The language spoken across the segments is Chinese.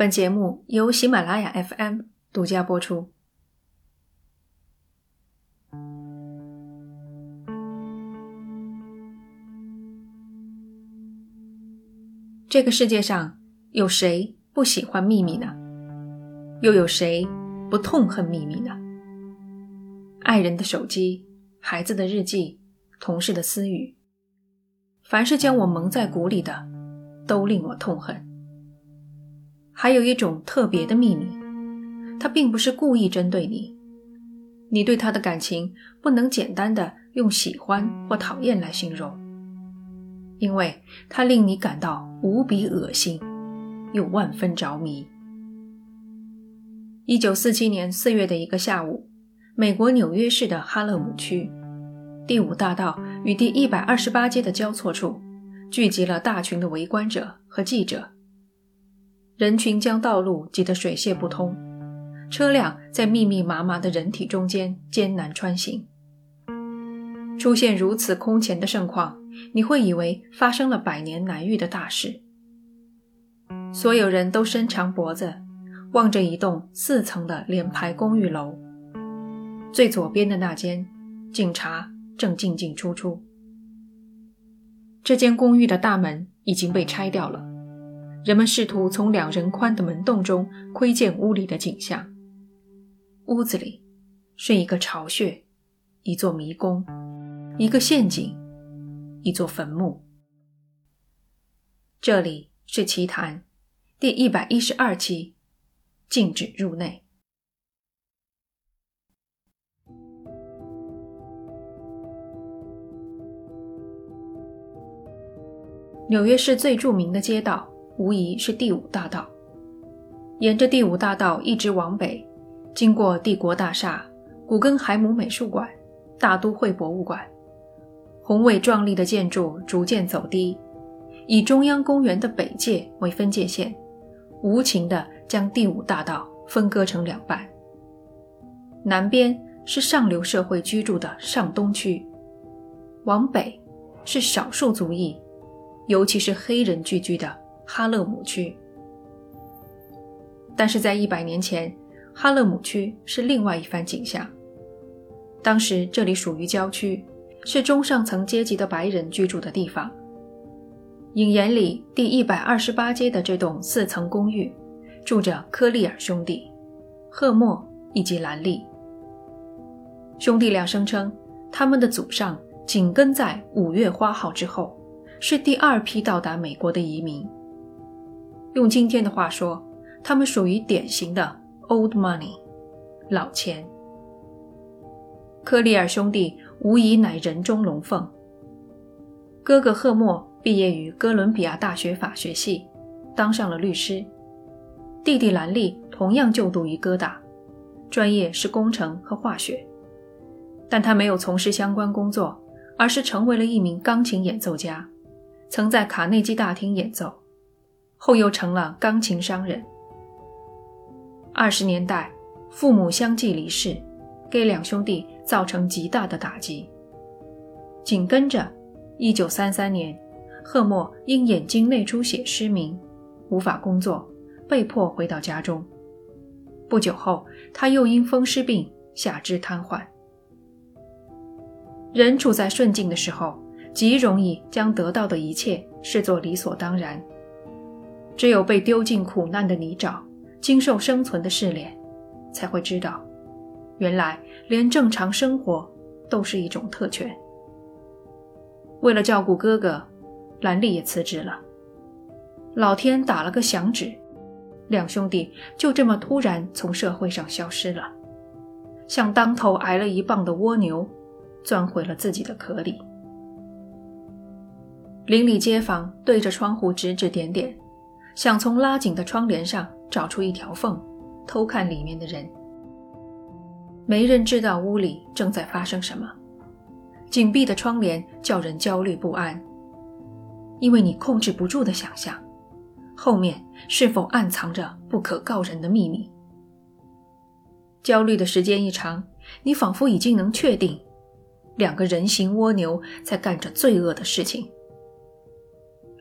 本节目由喜马拉雅 FM 独家播出。这个世界上有谁不喜欢秘密呢？又有谁不痛恨秘密呢？爱人的手机、孩子的日记、同事的私语，凡是将我蒙在鼓里的，都令我痛恨。还有一种特别的秘密，他并不是故意针对你，你对他的感情不能简单的用喜欢或讨厌来形容，因为他令你感到无比恶心，又万分着迷。一九四七年四月的一个下午，美国纽约市的哈勒姆区第五大道与第一百二十八街的交错处，聚集了大群的围观者和记者。人群将道路挤得水泄不通，车辆在密密麻麻的人体中间艰难穿行。出现如此空前的盛况，你会以为发生了百年难遇的大事。所有人都伸长脖子，望着一栋四层的连排公寓楼。最左边的那间，警察正进进出出。这间公寓的大门已经被拆掉了。人们试图从两人宽的门洞中窥见屋里的景象。屋子里是一个巢穴，一座迷宫，一个陷阱，一座坟墓。这里是奇谈第一百一十二期，禁止入内。纽约市最著名的街道。无疑是第五大道。沿着第五大道一直往北，经过帝国大厦、古根海姆美术馆、大都会博物馆，宏伟壮丽的建筑逐渐走低，以中央公园的北界为分界线，无情地将第五大道分割成两半。南边是上流社会居住的上东区，往北是少数族裔，尤其是黑人聚居的。哈勒姆区，但是在一百年前，哈勒姆区是另外一番景象。当时这里属于郊区，是中上层阶级的白人居住的地方。影眼里第一百二十八街的这栋四层公寓，住着科利尔兄弟、赫默以及兰利兄弟俩。声称他们的祖上紧跟在五月花号之后，是第二批到达美国的移民。用今天的话说，他们属于典型的 old money，老钱。科利尔兄弟无疑乃人中龙凤。哥哥赫默毕业于哥伦比亚大学法学系，当上了律师。弟弟兰利同样就读于哥大，专业是工程和化学，但他没有从事相关工作，而是成为了一名钢琴演奏家，曾在卡内基大厅演奏。后又成了钢琴商人。二十年代，父母相继离世，给两兄弟造成极大的打击。紧跟着，一九三三年，赫默因眼睛内出血失明，无法工作，被迫回到家中。不久后，他又因风湿病下肢瘫痪。人处在顺境的时候，极容易将得到的一切视作理所当然。只有被丢进苦难的泥沼，经受生存的试炼，才会知道，原来连正常生活都是一种特权。为了照顾哥哥，兰丽也辞职了。老天打了个响指，两兄弟就这么突然从社会上消失了，像当头挨了一棒的蜗牛，钻回了自己的壳里。邻里街坊对着窗户指指点点。想从拉紧的窗帘上找出一条缝，偷看里面的人。没人知道屋里正在发生什么。紧闭的窗帘叫人焦虑不安，因为你控制不住的想象，后面是否暗藏着不可告人的秘密。焦虑的时间一长，你仿佛已经能确定，两个人形蜗牛在干着罪恶的事情。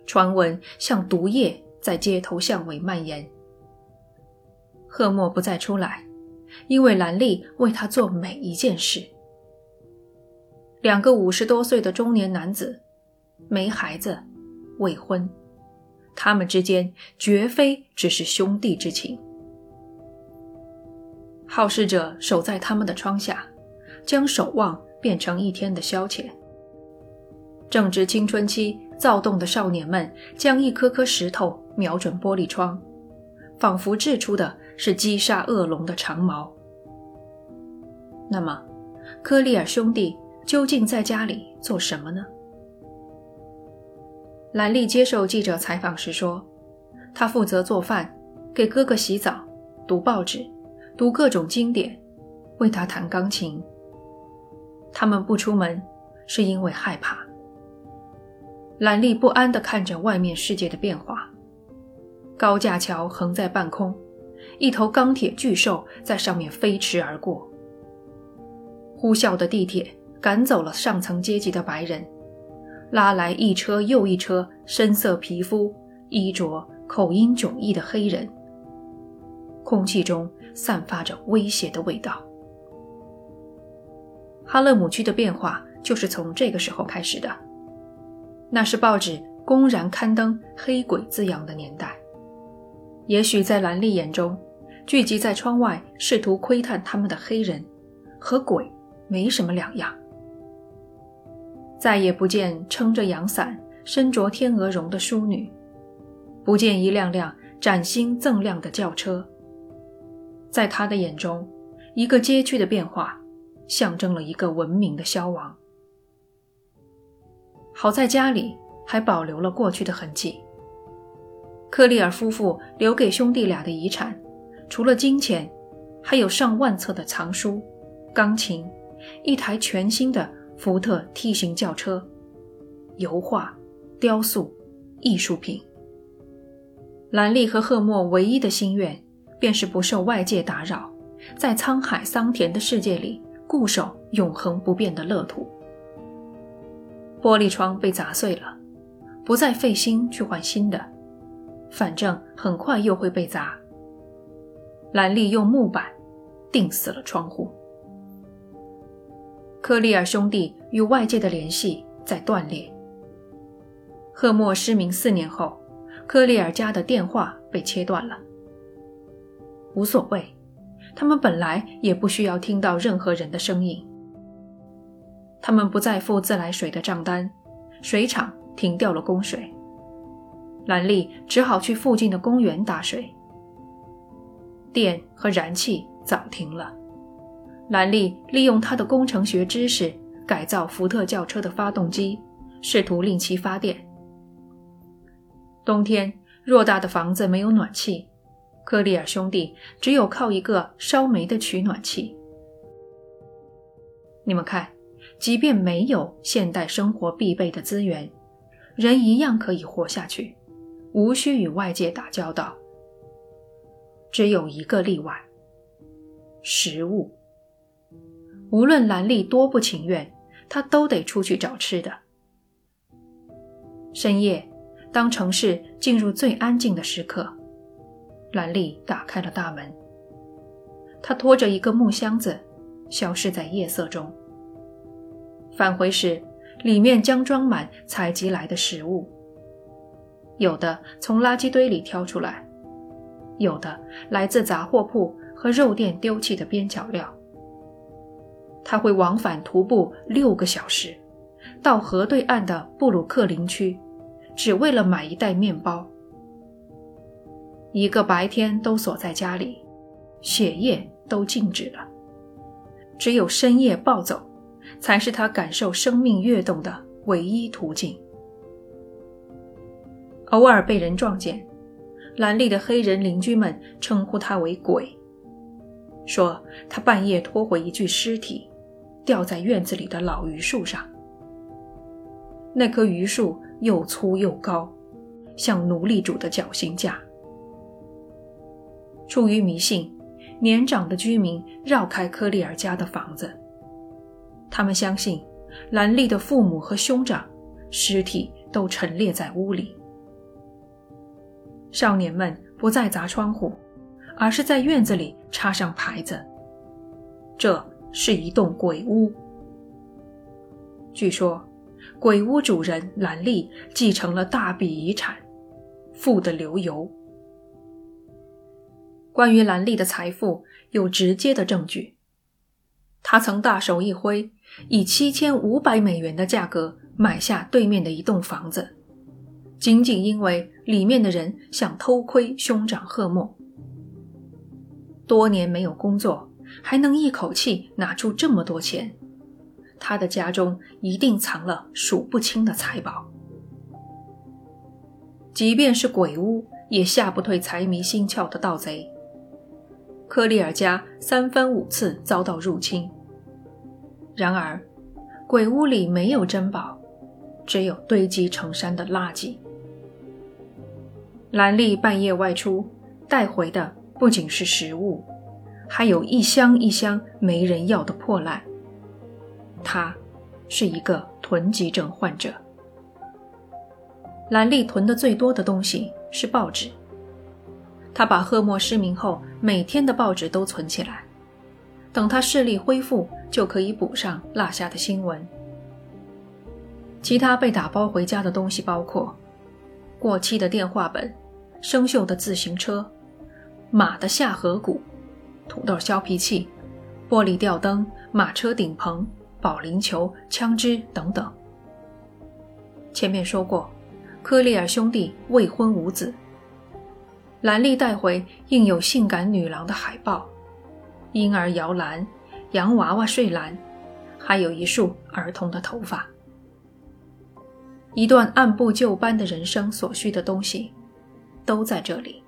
传闻像毒液。在街头巷尾蔓延，赫默不再出来，因为兰丽为他做每一件事。两个五十多岁的中年男子，没孩子，未婚，他们之间绝非只是兄弟之情。好事者守在他们的窗下，将守望变成一天的消遣。正值青春期躁动的少年们，将一颗颗石头瞄准玻璃窗，仿佛掷出的是击杀恶龙的长矛。那么，科利尔兄弟究竟在家里做什么呢？兰利接受记者采访时说：“他负责做饭，给哥哥洗澡，读报纸，读各种经典，为他弹钢琴。他们不出门，是因为害怕。”兰利不安地看着外面世界的变化。高架桥横在半空，一头钢铁巨兽在上面飞驰而过。呼啸的地铁赶走了上层阶级的白人，拉来一车又一车深色皮肤、衣着、口音迥异的黑人。空气中散发着威胁的味道。哈勒姆区的变化就是从这个时候开始的。那是报纸公然刊登“黑鬼”字样的年代。也许在兰丽眼中，聚集在窗外试图窥探他们的黑人，和鬼没什么两样。再也不见撑着阳伞、身着天鹅绒的淑女，不见一辆辆崭新锃亮的轿车。在他的眼中，一个街区的变化，象征了一个文明的消亡。好在家里还保留了过去的痕迹。科利尔夫妇留给兄弟俩的遗产，除了金钱，还有上万册的藏书、钢琴、一台全新的福特 T 型轿车、油画、雕塑、艺术品。兰利和赫默唯一的心愿，便是不受外界打扰，在沧海桑田的世界里固守永恒不变的乐土。玻璃窗被砸碎了，不再费心去换新的，反正很快又会被砸。兰利用木板钉死了窗户。科利尔兄弟与外界的联系在断裂。赫默失明四年后，科利尔家的电话被切断了。无所谓，他们本来也不需要听到任何人的声音。他们不再付自来水的账单，水厂停掉了供水，兰利只好去附近的公园打水。电和燃气早停了，兰利利用他的工程学知识改造福特轿车的发动机，试图令其发电。冬天，偌大的房子没有暖气，科利尔兄弟只有靠一个烧煤的取暖器。你们看。即便没有现代生活必备的资源，人一样可以活下去，无需与外界打交道。只有一个例外：食物。无论兰利多不情愿，他都得出去找吃的。深夜，当城市进入最安静的时刻，兰利打开了大门。他拖着一个木箱子，消失在夜色中。返回时，里面将装满采集来的食物。有的从垃圾堆里挑出来，有的来自杂货铺和肉店丢弃的边角料。他会往返徒步六个小时，到河对岸的布鲁克林区，只为了买一袋面包。一个白天都锁在家里，血液都静止了，只有深夜暴走。才是他感受生命跃动的唯一途径。偶尔被人撞见，兰利的黑人邻居们称呼他为“鬼”，说他半夜拖回一具尸体，吊在院子里的老榆树上。那棵榆树又粗又高，像奴隶主的绞刑架。出于迷信，年长的居民绕开科利尔家的房子。他们相信，兰利的父母和兄长尸体都陈列在屋里。少年们不再砸窗户，而是在院子里插上牌子：“这是一栋鬼屋。”据说，鬼屋主人兰丽继承了大笔遗产，富得流油。关于兰丽的财富有直接的证据，他曾大手一挥，以七千五百美元的价格买下对面的一栋房子，仅仅因为里面的人想偷窥兄长赫默。多年没有工作，还能一口气拿出这么多钱，他的家中一定藏了数不清的财宝。即便是鬼屋，也吓不退财迷心窍的盗贼。科利尔家三番五次遭到入侵，然而，鬼屋里没有珍宝，只有堆积成山的垃圾。兰利半夜外出，带回的不仅是食物，还有一箱一箱没人要的破烂。他是一个囤积症患者。兰利囤的最多的东西是报纸。他把赫默失明后每天的报纸都存起来，等他视力恢复，就可以补上落下的新闻。其他被打包回家的东西包括过期的电话本、生锈的自行车、马的下颌骨、土豆削皮器、玻璃吊灯、马车顶棚、保龄球、枪支等等。前面说过，科利尔兄弟未婚无子。兰丽带回印有性感女郎的海报，婴儿摇篮、洋娃娃睡篮，还有一束儿童的头发。一段按部就班的人生所需的东西，都在这里。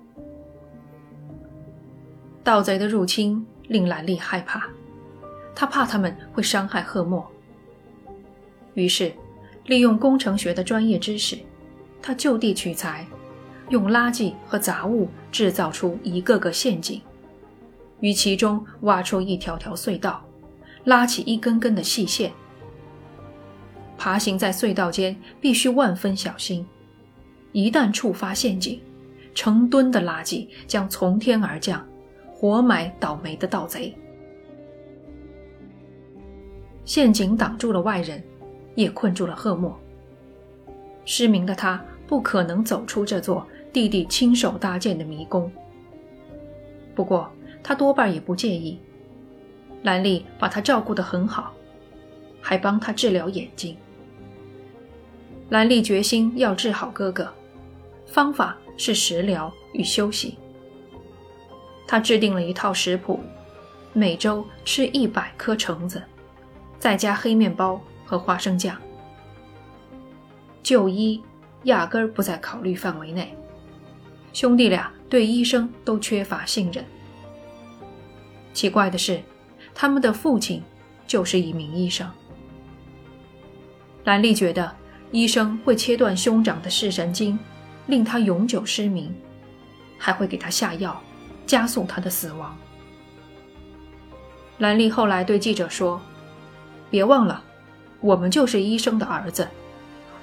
盗贼的入侵令兰丽害怕，他怕他们会伤害赫默。于是，利用工程学的专业知识，他就地取材。用垃圾和杂物制造出一个个陷阱，于其中挖出一条条隧道，拉起一根根的细线。爬行在隧道间必须万分小心，一旦触发陷阱，成吨的垃圾将从天而降，活埋倒霉的盗贼。陷阱挡住了外人，也困住了赫默。失明的他不可能走出这座。弟弟亲手搭建的迷宫。不过他多半也不介意，兰丽把他照顾得很好，还帮他治疗眼睛。兰丽决心要治好哥哥，方法是食疗与休息。他制定了一套食谱，每周吃一百颗橙子，再加黑面包和花生酱。就医压根儿不在考虑范围内。兄弟俩对医生都缺乏信任。奇怪的是，他们的父亲就是一名医生。兰丽觉得医生会切断兄长的视神经，令他永久失明，还会给他下药，加速他的死亡。兰丽后来对记者说：“别忘了，我们就是医生的儿子，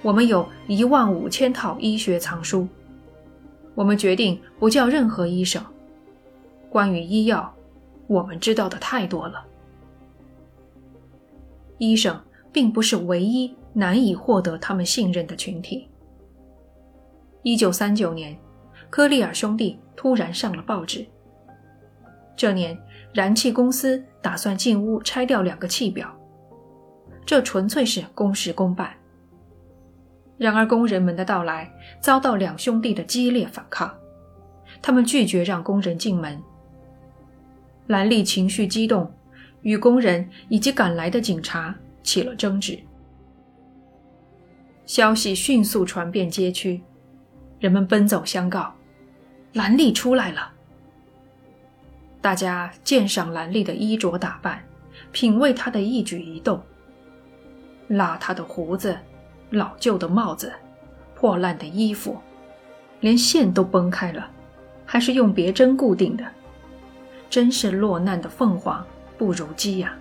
我们有一万五千套医学藏书。”我们决定不叫任何医生。关于医药，我们知道的太多了。医生并不是唯一难以获得他们信任的群体。一九三九年，科利尔兄弟突然上了报纸。这年，燃气公司打算进屋拆掉两个气表，这纯粹是公事公办。然而，工人们的到来遭到两兄弟的激烈反抗，他们拒绝让工人进门。兰利情绪激动，与工人以及赶来的警察起了争执。消息迅速传遍街区，人们奔走相告：“兰利出来了！”大家鉴赏兰利的衣着打扮，品味他的一举一动，邋遢的胡子。老旧的帽子，破烂的衣服，连线都崩开了，还是用别针固定的，真是落难的凤凰不如鸡呀！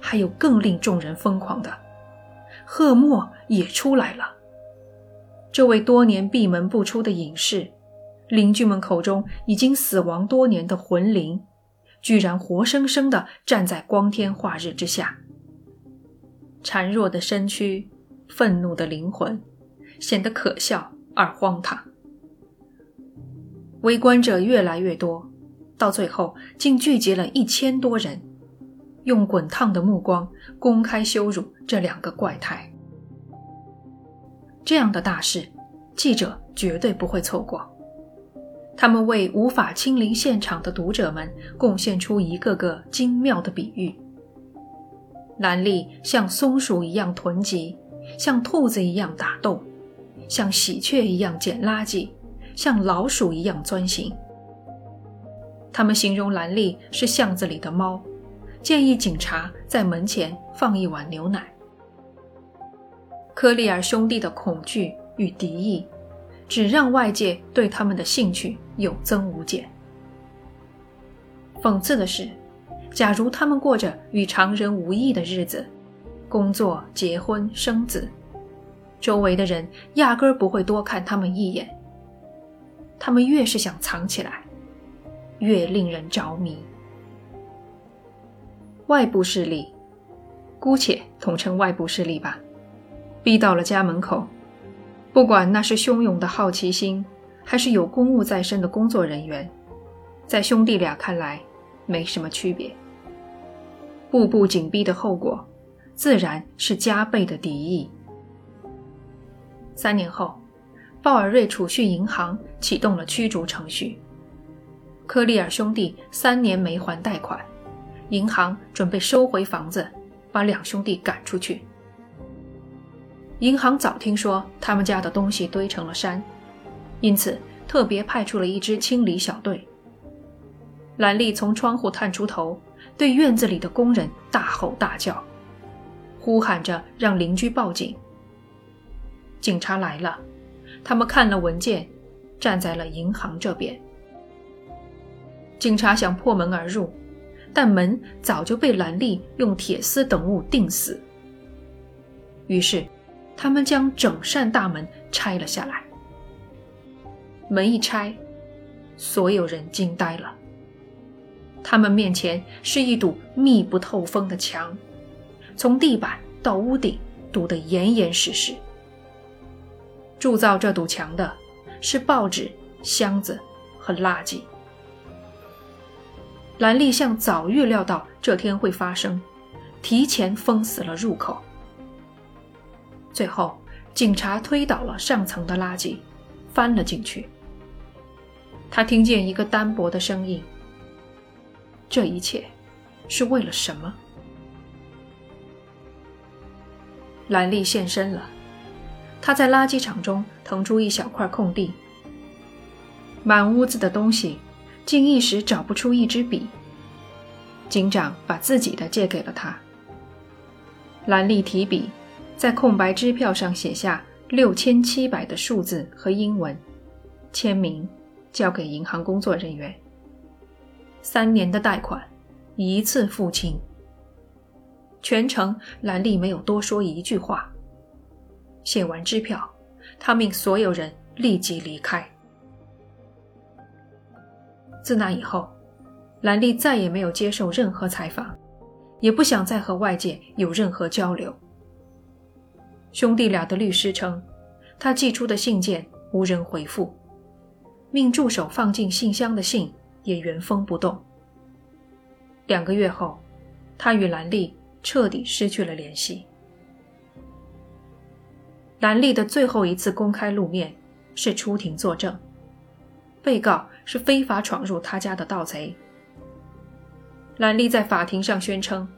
还有更令众人疯狂的，赫默也出来了。这位多年闭门不出的隐士，邻居们口中已经死亡多年的魂灵，居然活生生的站在光天化日之下。孱弱的身躯，愤怒的灵魂，显得可笑而荒唐。围观者越来越多，到最后竟聚集了一千多人，用滚烫的目光公开羞辱这两个怪胎。这样的大事，记者绝对不会错过。他们为无法亲临现场的读者们贡献出一个个精妙的比喻。兰利像松鼠一样囤积，像兔子一样打斗，像喜鹊一样捡垃圾，像老鼠一样钻行。他们形容兰利是巷子里的猫，建议警察在门前放一碗牛奶。科利尔兄弟的恐惧与敌意，只让外界对他们的兴趣有增无减。讽刺的是。假如他们过着与常人无异的日子，工作、结婚、生子，周围的人压根儿不会多看他们一眼。他们越是想藏起来，越令人着迷。外部势力，姑且统称外部势力吧，逼到了家门口。不管那是汹涌的好奇心，还是有公务在身的工作人员，在兄弟俩看来，没什么区别。步步紧逼的后果，自然是加倍的敌意。三年后，鲍尔瑞储蓄银行启动了驱逐程序。科利尔兄弟三年没还贷款，银行准备收回房子，把两兄弟赶出去。银行早听说他们家的东西堆成了山，因此特别派出了一支清理小队。兰丽从窗户探出头。对院子里的工人大吼大叫，呼喊着让邻居报警。警察来了，他们看了文件，站在了银行这边。警察想破门而入，但门早就被兰丽用铁丝等物钉死。于是，他们将整扇大门拆了下来。门一拆，所有人惊呆了。他们面前是一堵密不透风的墙，从地板到屋顶堵得严严实实。铸造这堵墙的是报纸、箱子和垃圾。兰利像早预料到这天会发生，提前封死了入口。最后，警察推倒了上层的垃圾，翻了进去。他听见一个单薄的声音。这一切是为了什么？兰利现身了，他在垃圾场中腾出一小块空地，满屋子的东西，竟一时找不出一支笔。警长把自己的借给了他。兰利提笔，在空白支票上写下六千七百的数字和英文，签名，交给银行工作人员。三年的贷款，一次付清。全程兰利没有多说一句话。写完支票，他命所有人立即离开。自那以后，兰利再也没有接受任何采访，也不想再和外界有任何交流。兄弟俩的律师称，他寄出的信件无人回复，命助手放进信箱的信。也原封不动。两个月后，他与兰利彻底失去了联系。兰利的最后一次公开露面是出庭作证，被告是非法闯入他家的盗贼。兰利在法庭上宣称：“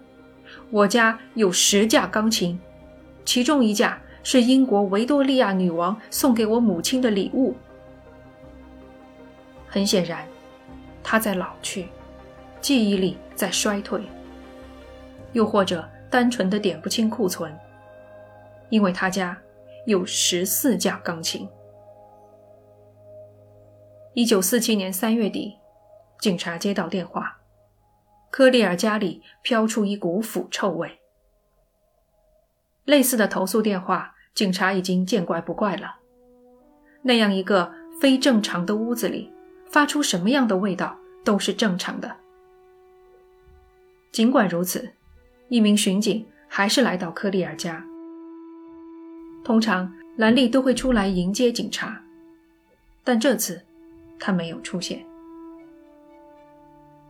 我家有十架钢琴，其中一架是英国维多利亚女王送给我母亲的礼物。”很显然。他在老去，记忆力在衰退，又或者单纯的点不清库存，因为他家有十四架钢琴。一九四七年三月底，警察接到电话，科利尔家里飘出一股腐臭味。类似的投诉电话，警察已经见怪不怪了。那样一个非正常的屋子里发出什么样的味道都是正常的。尽管如此，一名巡警还是来到科利尔家。通常兰利都会出来迎接警察，但这次他没有出现。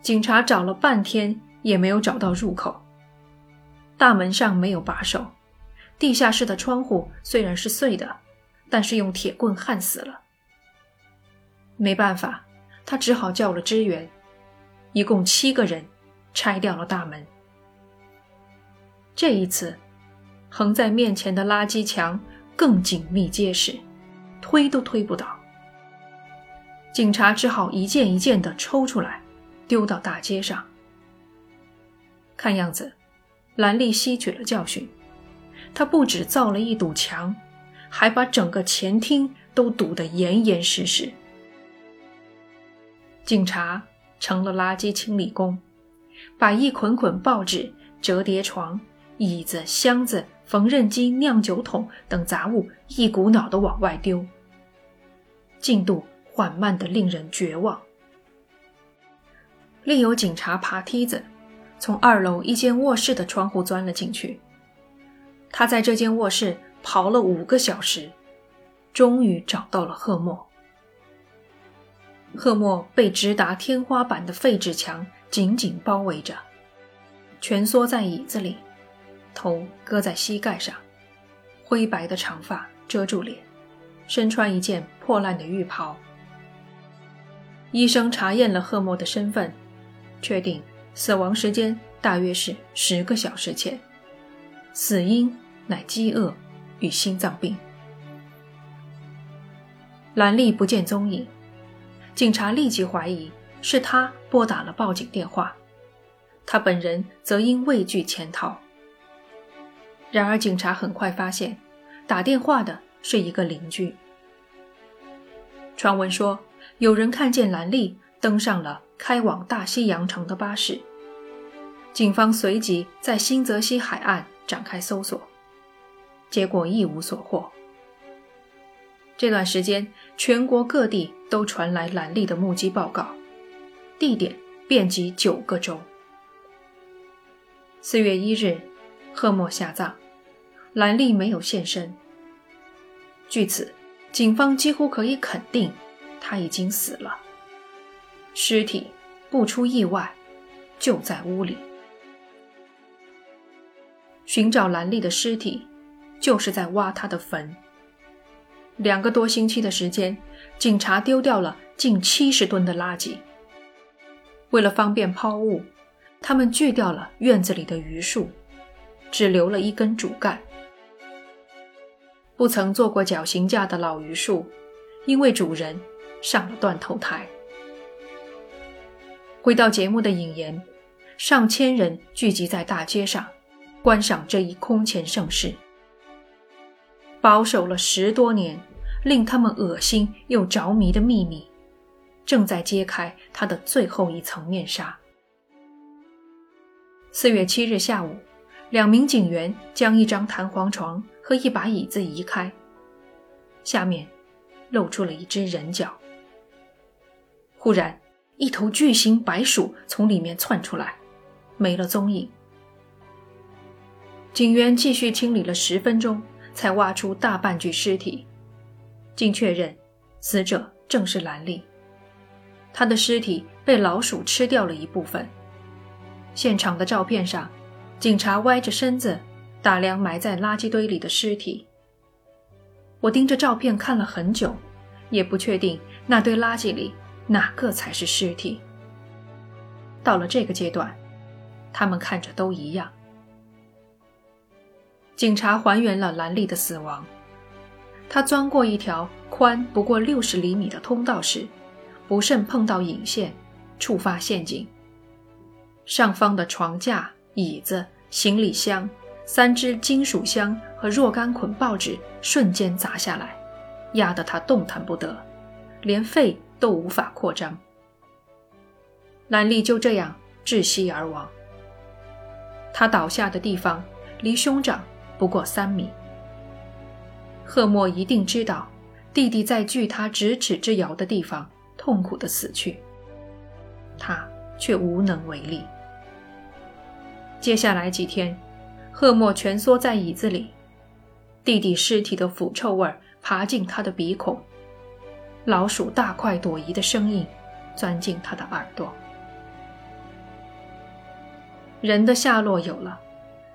警察找了半天也没有找到入口，大门上没有把手，地下室的窗户虽然是碎的，但是用铁棍焊死了。没办法，他只好叫了支援，一共七个人拆掉了大门。这一次，横在面前的垃圾墙更紧密结实，推都推不倒。警察只好一件一件的抽出来。丢到大街上。看样子，兰利吸取了教训，他不止造了一堵墙，还把整个前厅都堵得严严实实。警察成了垃圾清理工，把一捆捆报纸、折叠床、椅子、箱子、缝纫机、酿酒桶等杂物一股脑的往外丢，进度缓慢的令人绝望。另有警察爬梯子，从二楼一间卧室的窗户钻了进去。他在这间卧室刨了五个小时，终于找到了赫默。赫默被直达天花板的废纸墙紧紧包围着，蜷缩在椅子里，头搁在膝盖上，灰白的长发遮住脸，身穿一件破烂的浴袍。医生查验了赫默的身份。确定死亡时间大约是十个小时前，死因乃饥饿与心脏病。兰利不见踪影，警察立即怀疑是他拨打了报警电话，他本人则因畏惧潜逃。然而，警察很快发现，打电话的是一个邻居。传闻说，有人看见兰利登上了。开往大西洋城的巴士，警方随即在新泽西海岸展开搜索，结果一无所获。这段时间，全国各地都传来兰利的目击报告，地点遍及九个州。四月一日，赫默下葬，兰利没有现身。据此，警方几乎可以肯定，他已经死了。尸体不出意外，就在屋里。寻找兰丽的尸体，就是在挖她的坟。两个多星期的时间，警察丢掉了近七十吨的垃圾。为了方便抛物，他们锯掉了院子里的榆树，只留了一根主干。不曾做过绞刑架的老榆树，因为主人上了断头台。回到节目的引言，上千人聚集在大街上，观赏这一空前盛世。保守了十多年，令他们恶心又着迷的秘密，正在揭开它的最后一层面纱。四月七日下午，两名警员将一张弹簧床和一把椅子移开，下面露出了一只人脚。忽然。一头巨型白鼠从里面窜出来，没了踪影。警员继续清理了十分钟，才挖出大半具尸体，经确认，死者正是兰丽。他的尸体被老鼠吃掉了一部分。现场的照片上，警察歪着身子打量埋在垃圾堆里的尸体。我盯着照片看了很久，也不确定那堆垃圾里。哪个才是尸体？到了这个阶段，他们看着都一样。警察还原了兰丽的死亡。他钻过一条宽不过六十厘米的通道时，不慎碰到引线，触发陷阱。上方的床架、椅子、行李箱、三只金属箱和若干捆报纸瞬间砸下来，压得他动弹不得，连肺。都无法扩张，兰丽就这样窒息而亡。他倒下的地方离兄长不过三米。赫默一定知道，弟弟在距他咫尺之遥的地方痛苦的死去，他却无能为力。接下来几天，赫默蜷缩在椅子里，弟弟尸体的腐臭味爬进他的鼻孔，老鼠大快朵颐的声音钻进他的耳朵。人的下落有了，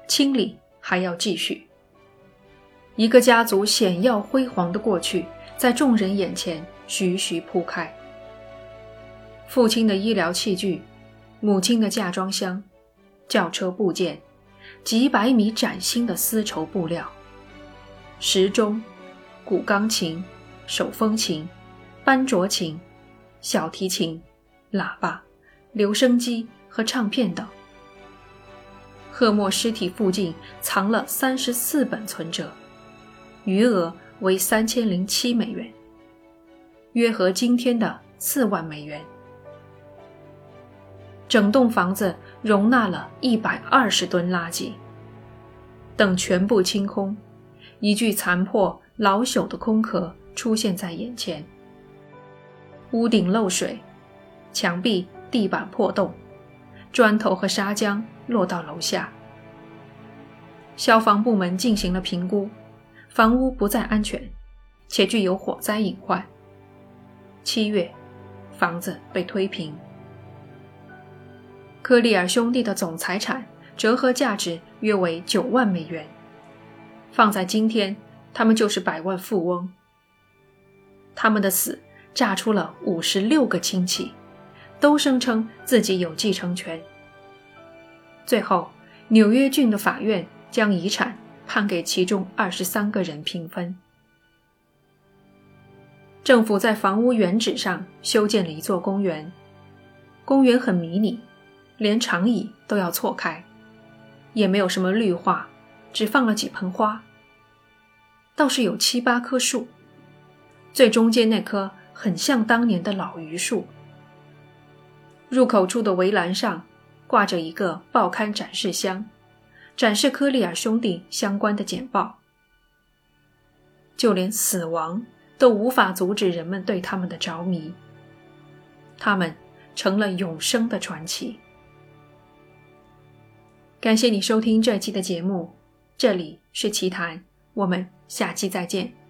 清理还要继续。一个家族显耀辉煌的过去，在众人眼前徐徐铺开。父亲的医疗器具，母亲的嫁妆箱，轿车部件，几百米崭新的丝绸布料，时钟，古钢琴，手风琴，班卓琴，小提琴，喇叭，留声机和唱片等。赫默尸体附近藏了三十四本存折，余额为三千零七美元，约合今天的四万美元。整栋房子容纳了一百二十吨垃圾。等全部清空，一具残破老朽的空壳出现在眼前。屋顶漏水，墙壁、地板破洞。砖头和砂浆落到楼下。消防部门进行了评估，房屋不再安全，且具有火灾隐患。七月，房子被推平。科利尔兄弟的总财产折合价值约为九万美元，放在今天，他们就是百万富翁。他们的死炸出了五十六个亲戚。都声称自己有继承权。最后，纽约郡的法院将遗产判给其中二十三个人平分。政府在房屋原址上修建了一座公园，公园很迷你，连长椅都要错开，也没有什么绿化，只放了几盆花。倒是有七八棵树，最中间那棵很像当年的老榆树。入口处的围栏上挂着一个报刊展示箱，展示科利尔兄弟相关的简报。就连死亡都无法阻止人们对他们的着迷，他们成了永生的传奇。感谢你收听这期的节目，这里是奇谈，我们下期再见。